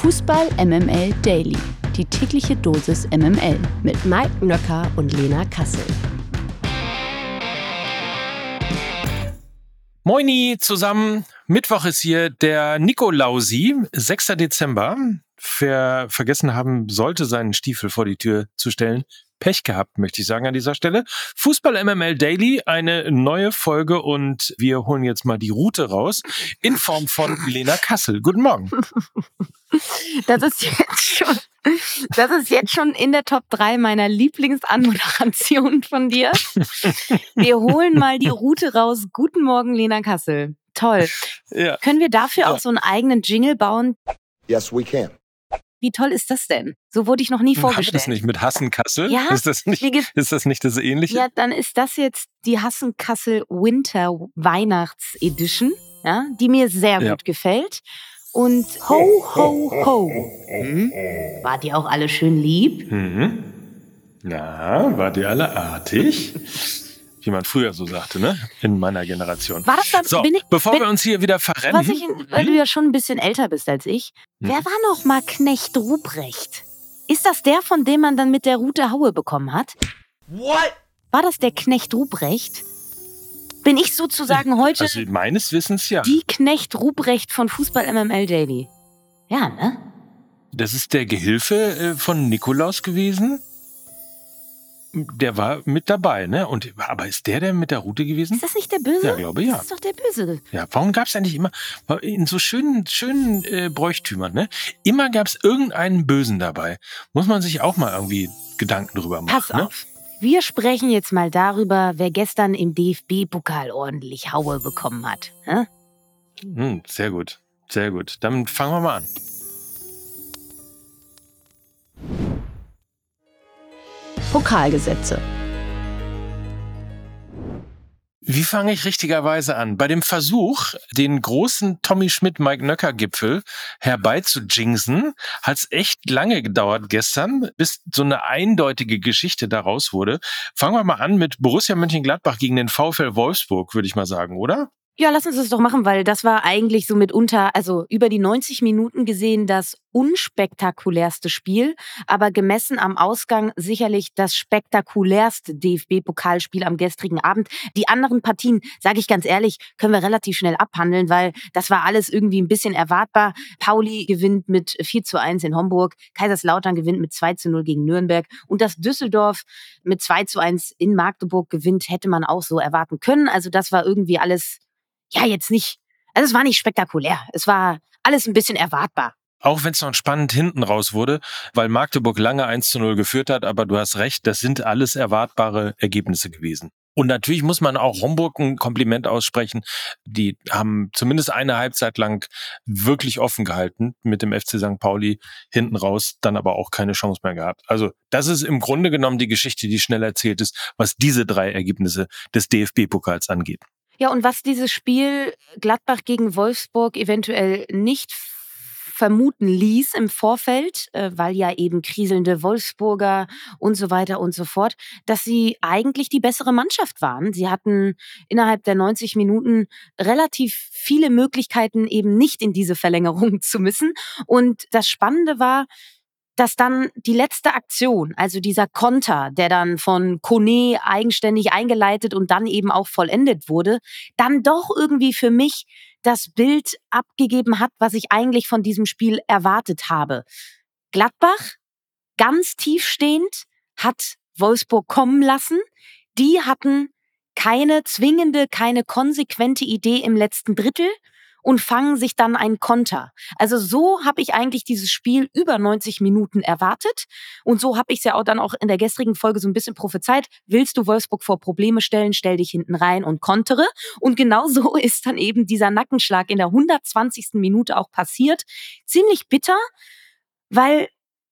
Fußball MML Daily. Die tägliche Dosis MML mit Mike Nöcker und Lena Kassel. Moini zusammen. Mittwoch ist hier der Nikolausi, 6. Dezember. Wer vergessen haben sollte, seinen Stiefel vor die Tür zu stellen, Pech gehabt, möchte ich sagen an dieser Stelle. Fußball MML Daily, eine neue Folge und wir holen jetzt mal die Route raus in Form von Lena Kassel. Guten Morgen. Das ist jetzt schon, das ist jetzt schon in der Top 3 meiner Lieblingsanmoderationen von dir. Wir holen mal die Route raus. Guten Morgen, Lena Kassel. Toll. Ja. Können wir dafür Ja. auch so einen eigenen Jingle bauen? Yes, we can. Wie toll ist das denn? So wurde ich noch nie Haben wir das vorgestellt. nicht mit Hassen Kassel? Ja, Ist das nicht, ist das, nicht das Ähnliche? Ja, dann ist das jetzt die Hassenkassel Winter Weihnachts Edition, ja, die mir sehr Ja. gut gefällt. Und ho, ho, ho. Hm? Wart ihr auch alle schön lieb? Mhm. Ja, war die alle artig? Wie man früher so sagte, ne? In meiner Generation. War das dann, So, bin ich, bevor bin, wir uns hier wieder verrennen. was ich, weil du ja schon ein bisschen älter bist als ich. Hm. Wer war noch mal Knecht Ruprecht? Ist das der, von dem man dann mit der Rute Haue bekommen hat? What? War das der Knecht Ruprecht? Bin ich sozusagen heute also meines Wissens ja. die Knecht Ruprecht von Fußball MML Daily? Ja, ne? Das ist der Gehilfe äh, von Nikolaus gewesen. Der war mit dabei, ne? Und aber ist der der mit der Route gewesen? Ist das nicht der Böse? Ja, glaube ja. Das ist doch der Böse. Ja, warum gab es eigentlich immer in so schönen, schönen äh, Bräuchtümern, ne? Immer gab es irgendeinen Bösen dabei. Muss man sich auch mal irgendwie Gedanken drüber machen. Pass ne? auf. Wir sprechen jetzt mal darüber, wer gestern im DFB-Pokal ordentlich Haue bekommen hat. Hä? Hm, sehr gut, sehr gut. Dann fangen wir mal an. Pokalgesetze. Wie fange ich richtigerweise an? Bei dem Versuch, den großen Tommy Schmidt-Mike-Nöcker-Gipfel herbeizujinxen, hat es echt lange gedauert gestern, bis so eine eindeutige Geschichte daraus wurde. Fangen wir mal an mit Borussia Mönchengladbach gegen den VfL Wolfsburg, würde ich mal sagen, oder? Ja, lass uns das doch machen, weil das war eigentlich so mitunter, also über die 90 Minuten gesehen, das unspektakulärste Spiel, aber gemessen am Ausgang sicherlich das spektakulärste DFB-Pokalspiel am gestrigen Abend. Die anderen Partien, sage ich ganz ehrlich, können wir relativ schnell abhandeln, weil das war alles irgendwie ein bisschen erwartbar. Pauli gewinnt mit 4 zu 1 in Homburg, Kaiserslautern gewinnt mit 2 zu 0 gegen Nürnberg und dass Düsseldorf mit 2 zu 1 in Magdeburg gewinnt, hätte man auch so erwarten können. Also das war irgendwie alles ja, jetzt nicht, also es war nicht spektakulär. Es war alles ein bisschen erwartbar. Auch wenn es noch spannend hinten raus wurde, weil Magdeburg lange 1 zu 0 geführt hat, aber du hast recht, das sind alles erwartbare Ergebnisse gewesen. Und natürlich muss man auch Homburg ein Kompliment aussprechen. Die haben zumindest eine Halbzeit lang wirklich offen gehalten mit dem FC St. Pauli hinten raus, dann aber auch keine Chance mehr gehabt. Also das ist im Grunde genommen die Geschichte, die schnell erzählt ist, was diese drei Ergebnisse des DFB-Pokals angeht. Ja, und was dieses Spiel Gladbach gegen Wolfsburg eventuell nicht vermuten ließ im Vorfeld, äh, weil ja eben kriselnde Wolfsburger und so weiter und so fort, dass sie eigentlich die bessere Mannschaft waren. Sie hatten innerhalb der 90 Minuten relativ viele Möglichkeiten, eben nicht in diese Verlängerung zu müssen. Und das Spannende war, dass dann die letzte Aktion, also dieser Konter, der dann von Kone eigenständig eingeleitet und dann eben auch vollendet wurde, dann doch irgendwie für mich das Bild abgegeben hat, was ich eigentlich von diesem Spiel erwartet habe. Gladbach, ganz tiefstehend, hat Wolfsburg kommen lassen. Die hatten keine zwingende, keine konsequente Idee im letzten Drittel und fangen sich dann einen Konter. Also so habe ich eigentlich dieses Spiel über 90 Minuten erwartet und so habe ich es ja auch dann auch in der gestrigen Folge so ein bisschen prophezeit. Willst du Wolfsburg vor Probleme stellen, stell dich hinten rein und kontere. Und genau so ist dann eben dieser Nackenschlag in der 120. Minute auch passiert. Ziemlich bitter, weil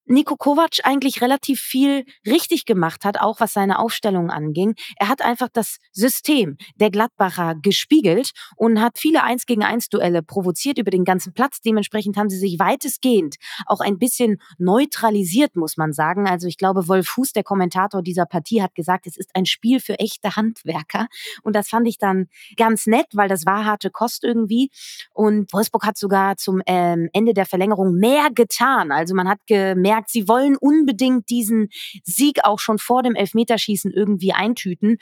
Nico Kovac eigentlich relativ viel richtig gemacht hat, auch was seine Aufstellung anging. Er hat einfach das System der Gladbacher gespiegelt und hat viele Eins gegen eins Duelle provoziert über den ganzen Platz. Dementsprechend haben sie sich weitestgehend auch ein bisschen neutralisiert, muss man sagen. Also ich glaube, Wolf Fuß, der Kommentator dieser Partie, hat gesagt, es ist ein Spiel für echte Handwerker. Und das fand ich dann ganz nett, weil das war harte Kost irgendwie. Und Wolfsburg hat sogar zum ähm, Ende der Verlängerung mehr getan. Also man hat gemerkt, sie wollen unbedingt diesen Sieg auch schon vor dem Elfmeterschießen irgendwie eintüten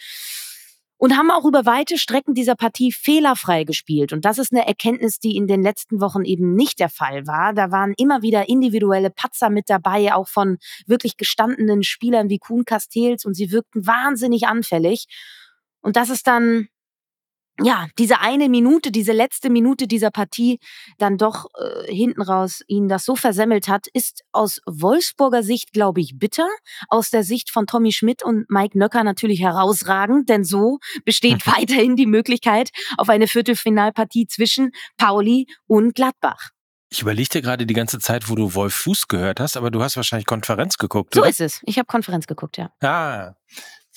und haben auch über weite Strecken dieser Partie fehlerfrei gespielt. Und das ist eine Erkenntnis, die in den letzten Wochen eben nicht der Fall war. Da waren immer wieder individuelle Patzer mit dabei, auch von wirklich gestandenen Spielern wie Kuhn Castells und sie wirkten wahnsinnig anfällig. Und das ist dann ja, diese eine Minute, diese letzte Minute dieser Partie dann doch äh, hinten raus ihn das so versemmelt hat, ist aus Wolfsburger Sicht, glaube ich, bitter. Aus der Sicht von Tommy Schmidt und Mike Nöcker natürlich herausragend, denn so besteht weiterhin die Möglichkeit auf eine Viertelfinalpartie zwischen Pauli und Gladbach. Ich überlege dir gerade die ganze Zeit, wo du Wolf Fuß gehört hast, aber du hast wahrscheinlich Konferenz geguckt. So oder? ist es. Ich habe Konferenz geguckt, ja. Ah,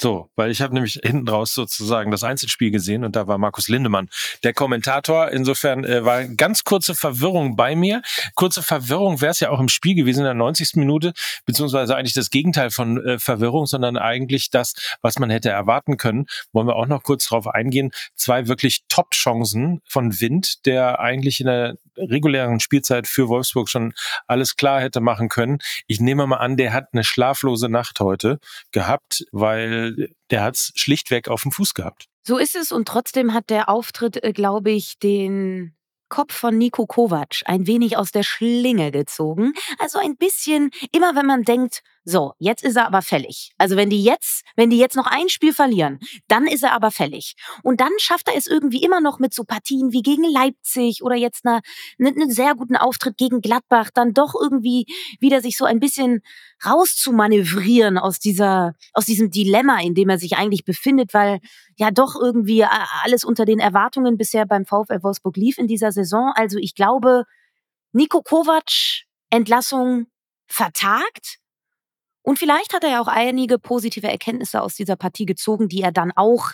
so, weil ich habe nämlich hinten raus sozusagen das Einzelspiel gesehen und da war Markus Lindemann der Kommentator. Insofern äh, war ganz kurze Verwirrung bei mir. Kurze Verwirrung wäre es ja auch im Spiel gewesen in der 90. Minute, beziehungsweise eigentlich das Gegenteil von äh, Verwirrung, sondern eigentlich das, was man hätte erwarten können. Wollen wir auch noch kurz drauf eingehen. Zwei wirklich Top-Chancen von Wind, der eigentlich in der regulären Spielzeit für Wolfsburg schon alles klar hätte machen können. Ich nehme mal an, der hat eine schlaflose Nacht heute gehabt, weil der hat es schlichtweg auf dem Fuß gehabt. So ist es und trotzdem hat der Auftritt, äh, glaube ich, den Kopf von Nico Kovac ein wenig aus der Schlinge gezogen. Also ein bisschen, immer wenn man denkt, so, jetzt ist er aber fällig. Also wenn die jetzt, wenn die jetzt noch ein Spiel verlieren, dann ist er aber fällig. Und dann schafft er es irgendwie immer noch mit so Partien wie gegen Leipzig oder jetzt einen eine, eine sehr guten Auftritt gegen Gladbach, dann doch irgendwie wieder sich so ein bisschen rauszumanövrieren aus dieser, aus diesem Dilemma, in dem er sich eigentlich befindet, weil ja doch irgendwie alles unter den Erwartungen bisher beim VfL Wolfsburg lief in dieser Saison. Also ich glaube, Nico Kovac Entlassung vertagt. Und vielleicht hat er ja auch einige positive Erkenntnisse aus dieser Partie gezogen, die er dann auch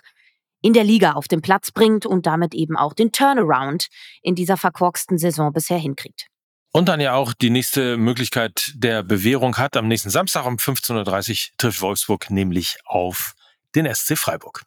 in der Liga auf den Platz bringt und damit eben auch den Turnaround in dieser verkorksten Saison bisher hinkriegt. Und dann ja auch die nächste Möglichkeit der Bewährung hat. Am nächsten Samstag um 15.30 Uhr trifft Wolfsburg nämlich auf den SC Freiburg.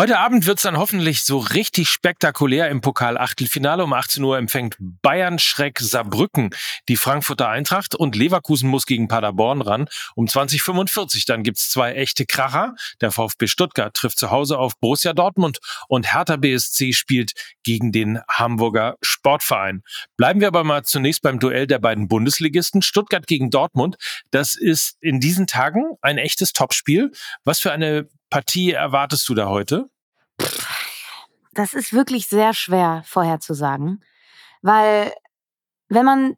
Heute Abend wird's dann hoffentlich so richtig spektakulär im Pokal-Achtelfinale. Um 18 Uhr empfängt Bayern Schreck Saarbrücken die Frankfurter Eintracht und Leverkusen muss gegen Paderborn ran. Um 2045 dann gibt's zwei echte Kracher. Der VfB Stuttgart trifft zu Hause auf Borussia Dortmund und Hertha BSC spielt gegen den Hamburger Sportverein. Bleiben wir aber mal zunächst beim Duell der beiden Bundesligisten Stuttgart gegen Dortmund. Das ist in diesen Tagen ein echtes Topspiel. Was für eine Partie erwartest du da heute? Das ist wirklich sehr schwer vorherzusagen, weil wenn man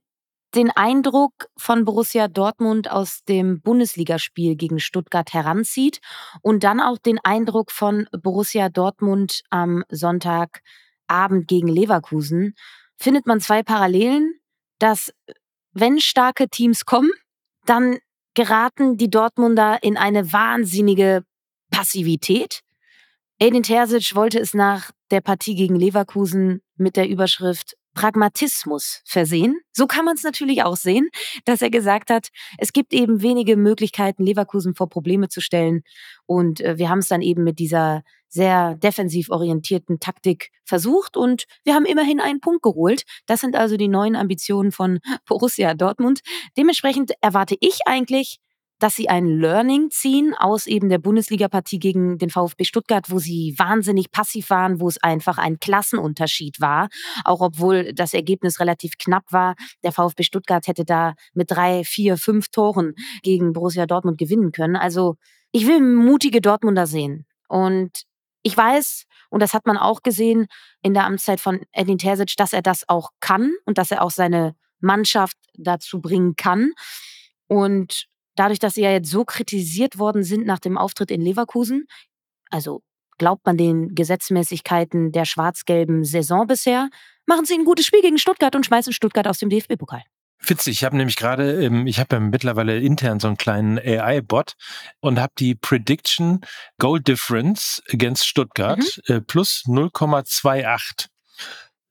den Eindruck von Borussia Dortmund aus dem Bundesligaspiel gegen Stuttgart heranzieht und dann auch den Eindruck von Borussia Dortmund am Sonntagabend gegen Leverkusen, findet man zwei Parallelen, dass wenn starke Teams kommen, dann geraten die Dortmunder in eine wahnsinnige Passivität. Edin Terzic wollte es nach der Partie gegen Leverkusen mit der Überschrift Pragmatismus versehen. So kann man es natürlich auch sehen, dass er gesagt hat, es gibt eben wenige Möglichkeiten, Leverkusen vor Probleme zu stellen. Und äh, wir haben es dann eben mit dieser sehr defensiv orientierten Taktik versucht und wir haben immerhin einen Punkt geholt. Das sind also die neuen Ambitionen von Borussia Dortmund. Dementsprechend erwarte ich eigentlich dass sie ein Learning ziehen aus eben der Bundesliga-Partie gegen den VfB Stuttgart, wo sie wahnsinnig passiv waren, wo es einfach ein Klassenunterschied war. Auch obwohl das Ergebnis relativ knapp war. Der VfB Stuttgart hätte da mit drei, vier, fünf Toren gegen Borussia Dortmund gewinnen können. Also ich will mutige Dortmunder sehen. Und ich weiß, und das hat man auch gesehen in der Amtszeit von Edin Terzic, dass er das auch kann und dass er auch seine Mannschaft dazu bringen kann. Und dadurch, dass sie ja jetzt so kritisiert worden sind nach dem Auftritt in Leverkusen, also glaubt man den Gesetzmäßigkeiten der schwarz-gelben Saison bisher, machen sie ein gutes Spiel gegen Stuttgart und schmeißen Stuttgart aus dem DFB-Pokal. Witzig, ich habe nämlich gerade, ähm, ich habe ja mittlerweile intern so einen kleinen AI-Bot und habe die Prediction Goal Difference against Stuttgart mhm. äh, plus 0,28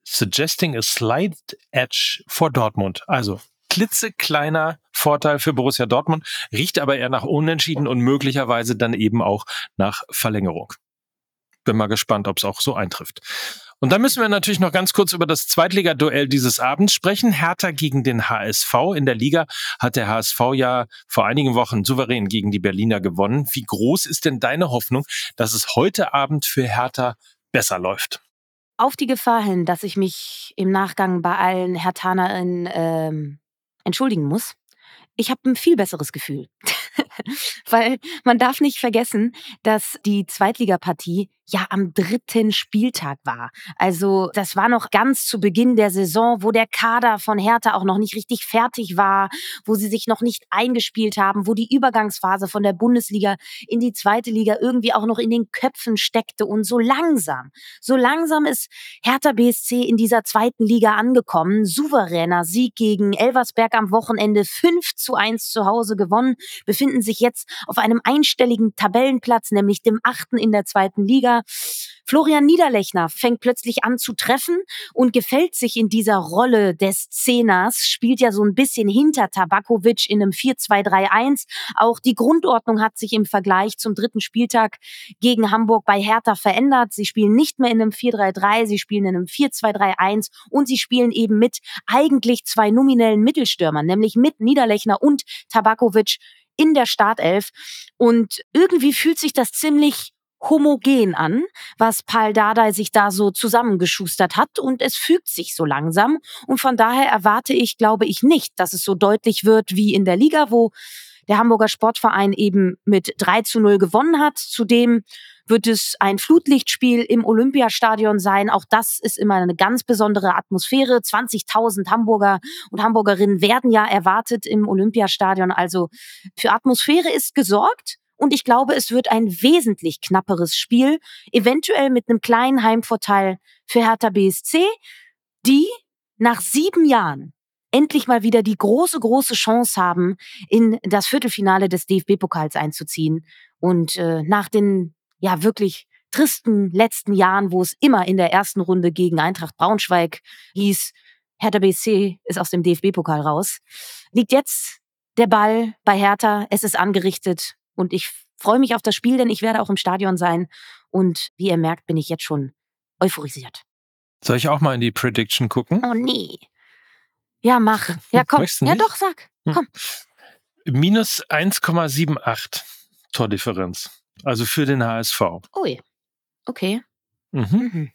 suggesting a slight edge for Dortmund. Also klitzekleiner Vorteil für Borussia Dortmund, riecht aber eher nach Unentschieden und möglicherweise dann eben auch nach Verlängerung. Bin mal gespannt, ob es auch so eintrifft. Und dann müssen wir natürlich noch ganz kurz über das Zweitligaduell dieses Abends sprechen. Hertha gegen den HSV. In der Liga hat der HSV ja vor einigen Wochen souverän gegen die Berliner gewonnen. Wie groß ist denn deine Hoffnung, dass es heute Abend für Hertha besser läuft? Auf die Gefahr hin, dass ich mich im Nachgang bei allen Herthanerinnen ähm, entschuldigen muss. Ich habe ein viel besseres Gefühl. Weil man darf nicht vergessen, dass die Zweitligapartie ja am dritten Spieltag war. Also das war noch ganz zu Beginn der Saison, wo der Kader von Hertha auch noch nicht richtig fertig war, wo sie sich noch nicht eingespielt haben, wo die Übergangsphase von der Bundesliga in die zweite Liga irgendwie auch noch in den Köpfen steckte und so langsam, so langsam ist Hertha BSC in dieser zweiten Liga angekommen. Souveräner Sieg gegen Elversberg am Wochenende 5 zu 1 zu Hause gewonnen, befinden sich jetzt auf einem einstelligen Tabellenplatz, nämlich dem achten in der zweiten Liga. Florian Niederlechner fängt plötzlich an zu treffen und gefällt sich in dieser Rolle des Zehners, spielt ja so ein bisschen hinter Tabakovic in einem 4-2-3-1. Auch die Grundordnung hat sich im Vergleich zum dritten Spieltag gegen Hamburg bei Hertha verändert. Sie spielen nicht mehr in einem 4-3-3, sie spielen in einem 4-2-3-1 und sie spielen eben mit eigentlich zwei nominellen Mittelstürmern, nämlich mit Niederlechner und Tabakovic in der Startelf. Und irgendwie fühlt sich das ziemlich homogen an, was Paul Dardai sich da so zusammengeschustert hat und es fügt sich so langsam und von daher erwarte ich, glaube ich nicht, dass es so deutlich wird wie in der Liga, wo der Hamburger Sportverein eben mit 3 zu 0 gewonnen hat. Zudem wird es ein Flutlichtspiel im Olympiastadion sein. Auch das ist immer eine ganz besondere Atmosphäre. 20.000 Hamburger und Hamburgerinnen werden ja erwartet im Olympiastadion. Also für Atmosphäre ist gesorgt. Und ich glaube, es wird ein wesentlich knapperes Spiel, eventuell mit einem kleinen Heimvorteil für Hertha BSC, die nach sieben Jahren endlich mal wieder die große, große Chance haben, in das Viertelfinale des DFB-Pokals einzuziehen. Und äh, nach den ja wirklich tristen letzten Jahren, wo es immer in der ersten Runde gegen Eintracht Braunschweig hieß, Hertha BSC ist aus dem DFB-Pokal raus, liegt jetzt der Ball bei Hertha. Es ist angerichtet. Und ich freue mich auf das Spiel, denn ich werde auch im Stadion sein. Und wie ihr merkt, bin ich jetzt schon euphorisiert. Soll ich auch mal in die Prediction gucken? Oh nee. Ja, mach. Ja, komm. Ja, doch, sag. Hm. Komm. Minus 1,78 Tordifferenz. Also für den HSV. Ui. Okay. Mhm. mhm.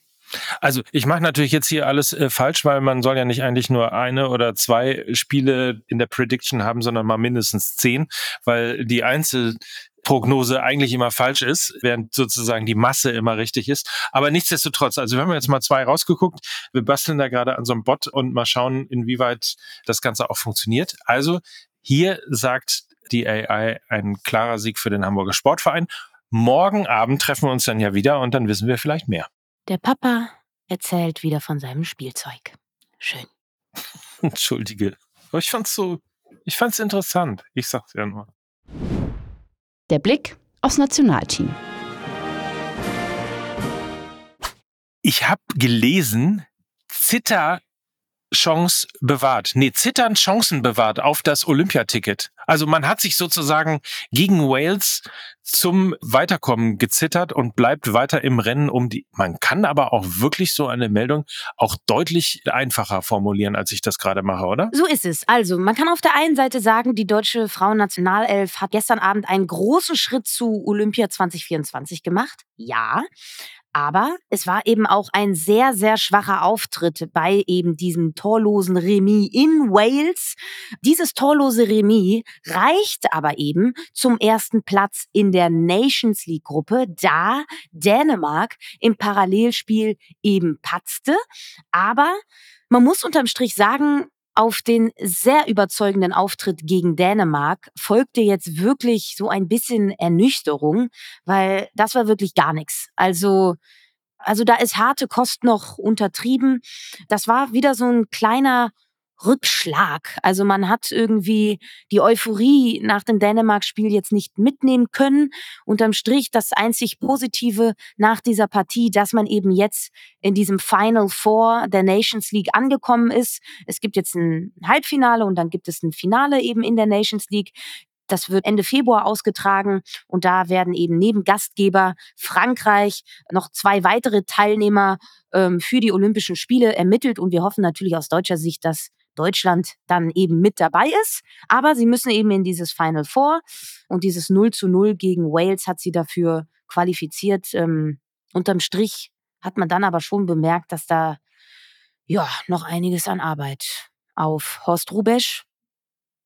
Also ich mache natürlich jetzt hier alles äh, falsch, weil man soll ja nicht eigentlich nur eine oder zwei Spiele in der Prediction haben, sondern mal mindestens zehn, weil die Einzelprognose eigentlich immer falsch ist, während sozusagen die Masse immer richtig ist. Aber nichtsdestotrotz, also wir haben jetzt mal zwei rausgeguckt. Wir basteln da gerade an so einem Bot und mal schauen, inwieweit das Ganze auch funktioniert. Also hier sagt die AI ein klarer Sieg für den Hamburger Sportverein. Morgen Abend treffen wir uns dann ja wieder und dann wissen wir vielleicht mehr. Der Papa erzählt wieder von seinem Spielzeug. Schön. Entschuldige. Aber ich fand's so, ich fand's interessant. Ich sag's ja nur. Der Blick aufs Nationalteam. Ich habe gelesen, Zitter Chance bewahrt. Nee, zittern Chancen bewahrt auf das Olympiaticket. Also man hat sich sozusagen gegen Wales zum Weiterkommen gezittert und bleibt weiter im Rennen um die. Man kann aber auch wirklich so eine Meldung auch deutlich einfacher formulieren, als ich das gerade mache, oder? So ist es. Also, man kann auf der einen Seite sagen, die deutsche Frauennationalelf hat gestern Abend einen großen Schritt zu Olympia 2024 gemacht. Ja. Aber es war eben auch ein sehr, sehr schwacher Auftritt bei eben diesem torlosen Remis in Wales. Dieses torlose Remis reicht aber eben zum ersten Platz in der Nations League Gruppe, da Dänemark im Parallelspiel eben patzte. Aber man muss unterm Strich sagen, auf den sehr überzeugenden Auftritt gegen Dänemark folgte jetzt wirklich so ein bisschen Ernüchterung, weil das war wirklich gar nichts. Also Also da ist harte Kost noch untertrieben. Das war wieder so ein kleiner Rückschlag. Also man hat irgendwie die Euphorie nach dem Dänemark-Spiel jetzt nicht mitnehmen können. Unterm Strich das einzig Positive nach dieser Partie, dass man eben jetzt in diesem Final Four der Nations League angekommen ist. Es gibt jetzt ein Halbfinale und dann gibt es ein Finale eben in der Nations League. Das wird Ende Februar ausgetragen und da werden eben neben Gastgeber Frankreich noch zwei weitere Teilnehmer ähm, für die Olympischen Spiele ermittelt und wir hoffen natürlich aus deutscher Sicht, dass Deutschland dann eben mit dabei ist. Aber sie müssen eben in dieses Final Four und dieses 0 zu 0 gegen Wales hat sie dafür qualifiziert. Ähm, unterm Strich hat man dann aber schon bemerkt, dass da ja noch einiges an Arbeit auf Horst Rubesch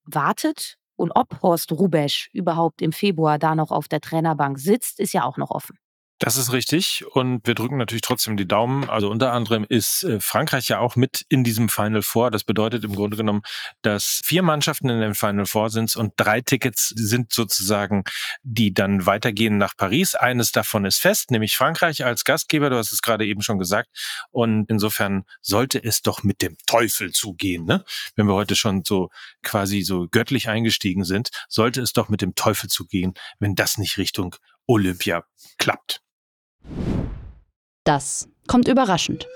wartet. Und ob Horst Rubesch überhaupt im Februar da noch auf der Trainerbank sitzt, ist ja auch noch offen. Das ist richtig und wir drücken natürlich trotzdem die Daumen. Also unter anderem ist äh, Frankreich ja auch mit in diesem Final Four. Das bedeutet im Grunde genommen, dass vier Mannschaften in dem Final Four sind und drei Tickets sind sozusagen, die dann weitergehen nach Paris. Eines davon ist fest, nämlich Frankreich als Gastgeber. Du hast es gerade eben schon gesagt. Und insofern sollte es doch mit dem Teufel zugehen, ne? Wenn wir heute schon so quasi so göttlich eingestiegen sind, sollte es doch mit dem Teufel zugehen, wenn das nicht Richtung Olympia klappt. Das kommt überraschend.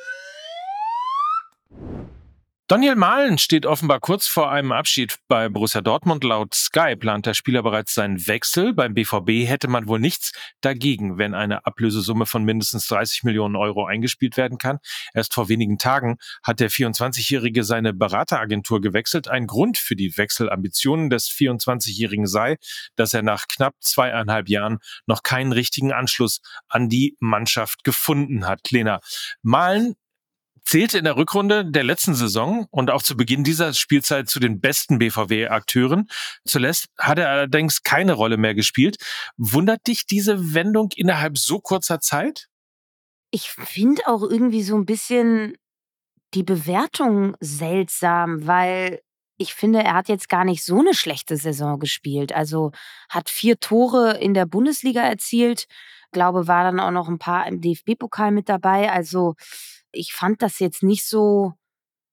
Daniel Mahlen steht offenbar kurz vor einem Abschied bei Borussia Dortmund. Laut Sky plant der Spieler bereits seinen Wechsel. Beim BVB hätte man wohl nichts dagegen, wenn eine Ablösesumme von mindestens 30 Millionen Euro eingespielt werden kann. Erst vor wenigen Tagen hat der 24-Jährige seine Berateragentur gewechselt. Ein Grund für die Wechselambitionen des 24-Jährigen sei, dass er nach knapp zweieinhalb Jahren noch keinen richtigen Anschluss an die Mannschaft gefunden hat. Lena, Mahlen zählte in der Rückrunde der letzten Saison und auch zu Beginn dieser Spielzeit zu den besten BVW-Akteuren. Zuletzt hat er allerdings keine Rolle mehr gespielt. Wundert dich diese Wendung innerhalb so kurzer Zeit? Ich finde auch irgendwie so ein bisschen die Bewertung seltsam, weil ich finde, er hat jetzt gar nicht so eine schlechte Saison gespielt. Also hat vier Tore in der Bundesliga erzielt, glaube, war dann auch noch ein paar im DFB-Pokal mit dabei. Also ich fand das jetzt nicht so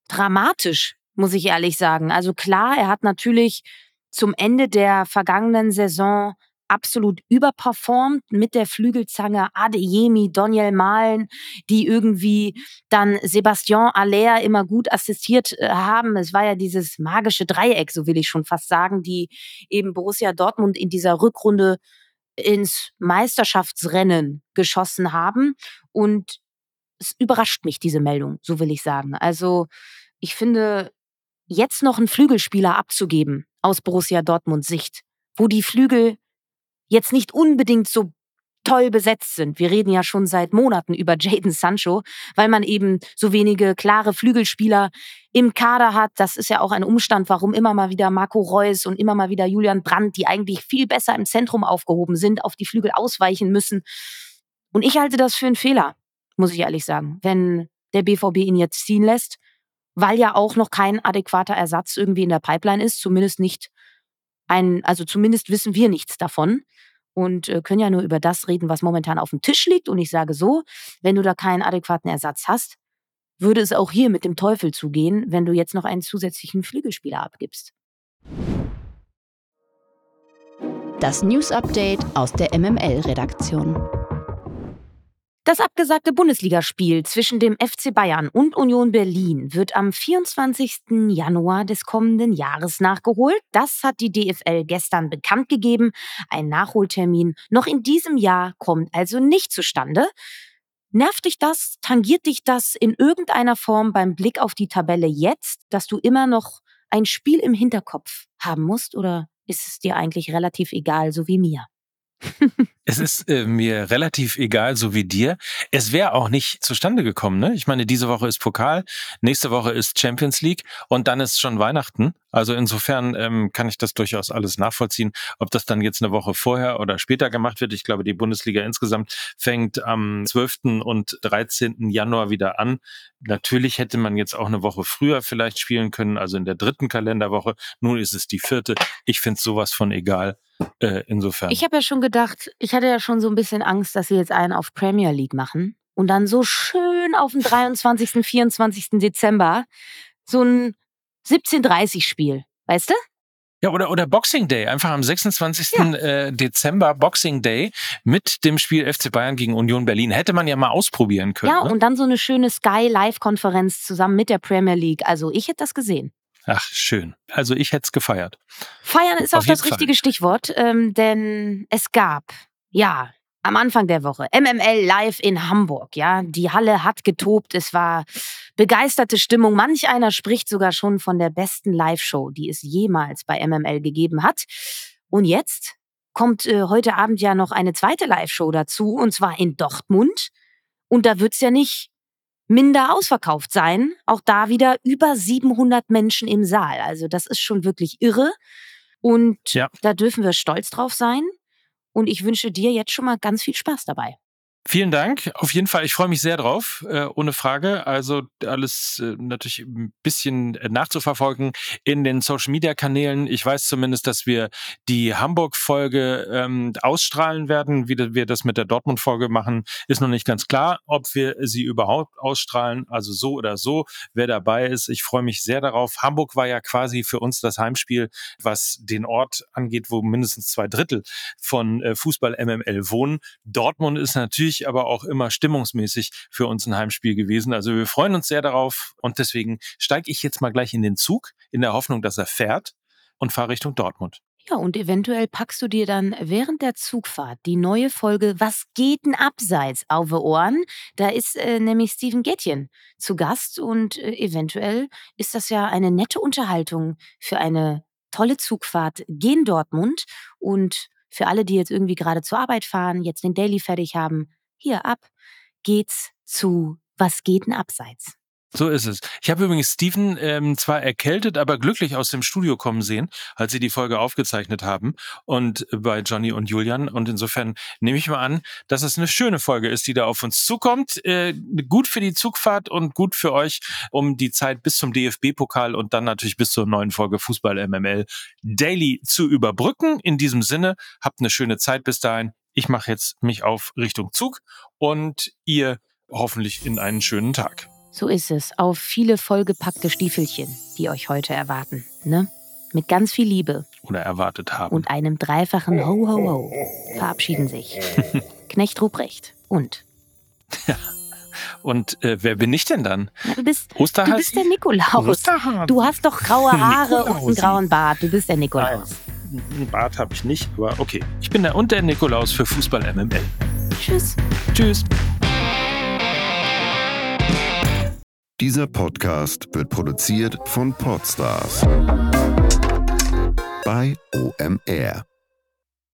dramatisch, muss ich ehrlich sagen. Also klar, er hat natürlich zum Ende der vergangenen Saison absolut überperformt mit der Flügelzange Adeyemi, Daniel Mahlen, die irgendwie dann Sebastian Aller immer gut assistiert äh, haben. Es war ja dieses magische Dreieck, so will ich schon fast sagen, die eben Borussia Dortmund in dieser Rückrunde ins Meisterschaftsrennen geschossen haben. Und es überrascht mich, diese Meldung, so will ich sagen. Also ich finde, jetzt noch einen Flügelspieler abzugeben aus Borussia Dortmunds Sicht, wo die Flügel jetzt nicht unbedingt so toll besetzt sind. Wir reden ja schon seit Monaten über Jaden Sancho, weil man eben so wenige klare Flügelspieler im Kader hat. Das ist ja auch ein Umstand, warum immer mal wieder Marco Reus und immer mal wieder Julian Brandt, die eigentlich viel besser im Zentrum aufgehoben sind, auf die Flügel ausweichen müssen. Und ich halte das für einen Fehler muss ich ehrlich sagen, wenn der BVB ihn jetzt ziehen lässt, weil ja auch noch kein adäquater Ersatz irgendwie in der Pipeline ist, zumindest nicht ein, also zumindest wissen wir nichts davon und äh, können ja nur über das reden, was momentan auf dem Tisch liegt. Und ich sage so, wenn du da keinen adäquaten Ersatz hast, würde es auch hier mit dem Teufel zugehen, wenn du jetzt noch einen zusätzlichen Flügelspieler abgibst. Das News Update aus der MML-Redaktion. Das abgesagte Bundesligaspiel zwischen dem FC Bayern und Union Berlin wird am 24. Januar des kommenden Jahres nachgeholt. Das hat die DFL gestern bekannt gegeben. Ein Nachholtermin noch in diesem Jahr kommt also nicht zustande. Nervt dich das? Tangiert dich das in irgendeiner Form beim Blick auf die Tabelle jetzt, dass du immer noch ein Spiel im Hinterkopf haben musst? Oder ist es dir eigentlich relativ egal, so wie mir? Es ist äh, mir relativ egal, so wie dir. Es wäre auch nicht zustande gekommen. Ne? Ich meine, diese Woche ist Pokal, nächste Woche ist Champions League und dann ist schon Weihnachten. Also insofern ähm, kann ich das durchaus alles nachvollziehen. Ob das dann jetzt eine Woche vorher oder später gemacht wird. Ich glaube, die Bundesliga insgesamt fängt am 12. und 13. Januar wieder an. Natürlich hätte man jetzt auch eine Woche früher vielleicht spielen können, also in der dritten Kalenderwoche. Nun ist es die vierte. Ich finde sowas von egal. Äh, insofern. Ich habe ja schon gedacht, ich hatte ja schon so ein bisschen Angst, dass sie jetzt einen auf Premier League machen und dann so schön auf den 23., 24. Dezember so ein 17:30 Spiel, weißt du? Ja, oder, oder Boxing Day, einfach am 26. Ja. Äh, Dezember Boxing Day mit dem Spiel FC Bayern gegen Union Berlin. Hätte man ja mal ausprobieren können. Ja, ne? und dann so eine schöne Sky Live-Konferenz zusammen mit der Premier League. Also ich hätte das gesehen. Ach, schön. Also ich hätte es gefeiert. Feiern ist Auf auch das richtige Fall. Stichwort, ähm, denn es gab, ja, am Anfang der Woche. MML live in Hamburg, ja. Die Halle hat getobt, es war begeisterte Stimmung. Manch einer spricht sogar schon von der besten Live-Show, die es jemals bei MML gegeben hat. Und jetzt kommt äh, heute Abend ja noch eine zweite Live-Show dazu, und zwar in Dortmund. Und da wird's ja nicht minder ausverkauft sein. Auch da wieder über 700 Menschen im Saal. Also das ist schon wirklich irre. Und ja. da dürfen wir stolz drauf sein. Und ich wünsche dir jetzt schon mal ganz viel Spaß dabei. Vielen Dank. Auf jeden Fall, ich freue mich sehr drauf, äh, ohne Frage. Also alles äh, natürlich ein bisschen äh, nachzuverfolgen in den Social-Media-Kanälen. Ich weiß zumindest, dass wir die Hamburg-Folge ähm, ausstrahlen werden. Wie wir das mit der Dortmund-Folge machen, ist noch nicht ganz klar, ob wir sie überhaupt ausstrahlen. Also so oder so, wer dabei ist. Ich freue mich sehr darauf. Hamburg war ja quasi für uns das Heimspiel, was den Ort angeht, wo mindestens zwei Drittel von äh, Fußball MML wohnen. Dortmund ist natürlich natürlich aber auch immer stimmungsmäßig für uns ein Heimspiel gewesen. Also wir freuen uns sehr darauf und deswegen steige ich jetzt mal gleich in den Zug in der Hoffnung, dass er fährt und fahre Richtung Dortmund. Ja, und eventuell packst du dir dann während der Zugfahrt die neue Folge Was geht denn abseits auf Ohren? Da ist äh, nämlich Steven Gätjen zu Gast und äh, eventuell ist das ja eine nette Unterhaltung für eine tolle Zugfahrt gen Dortmund und für alle, die jetzt irgendwie gerade zur Arbeit fahren, jetzt den Daily fertig haben, hier ab geht's zu Was geht denn abseits? So ist es. Ich habe übrigens Steven ähm, zwar erkältet, aber glücklich aus dem Studio kommen sehen, als sie die Folge aufgezeichnet haben und bei Johnny und Julian. Und insofern nehme ich mal an, dass es eine schöne Folge ist, die da auf uns zukommt. Äh, gut für die Zugfahrt und gut für euch, um die Zeit bis zum DFB-Pokal und dann natürlich bis zur neuen Folge Fußball MML Daily zu überbrücken. In diesem Sinne, habt eine schöne Zeit bis dahin. Ich mache jetzt mich auf Richtung Zug und ihr hoffentlich in einen schönen Tag. So ist es. Auf viele vollgepackte Stiefelchen, die euch heute erwarten. Ne? Mit ganz viel Liebe. Oder erwartet haben. Und einem dreifachen Ho, Ho, Ho verabschieden sich Knecht Ruprecht und. Ja. Und äh, wer bin ich denn dann? Ja, du, bist, du bist der Nikolaus. Du hast doch graue Haare und einen grauen Bart. Du bist der Nikolaus. Einen Bart habe ich nicht, aber okay. Ich bin der und der Nikolaus für Fußball MML. Tschüss. Tschüss. Dieser Podcast wird produziert von Podstars bei OMR.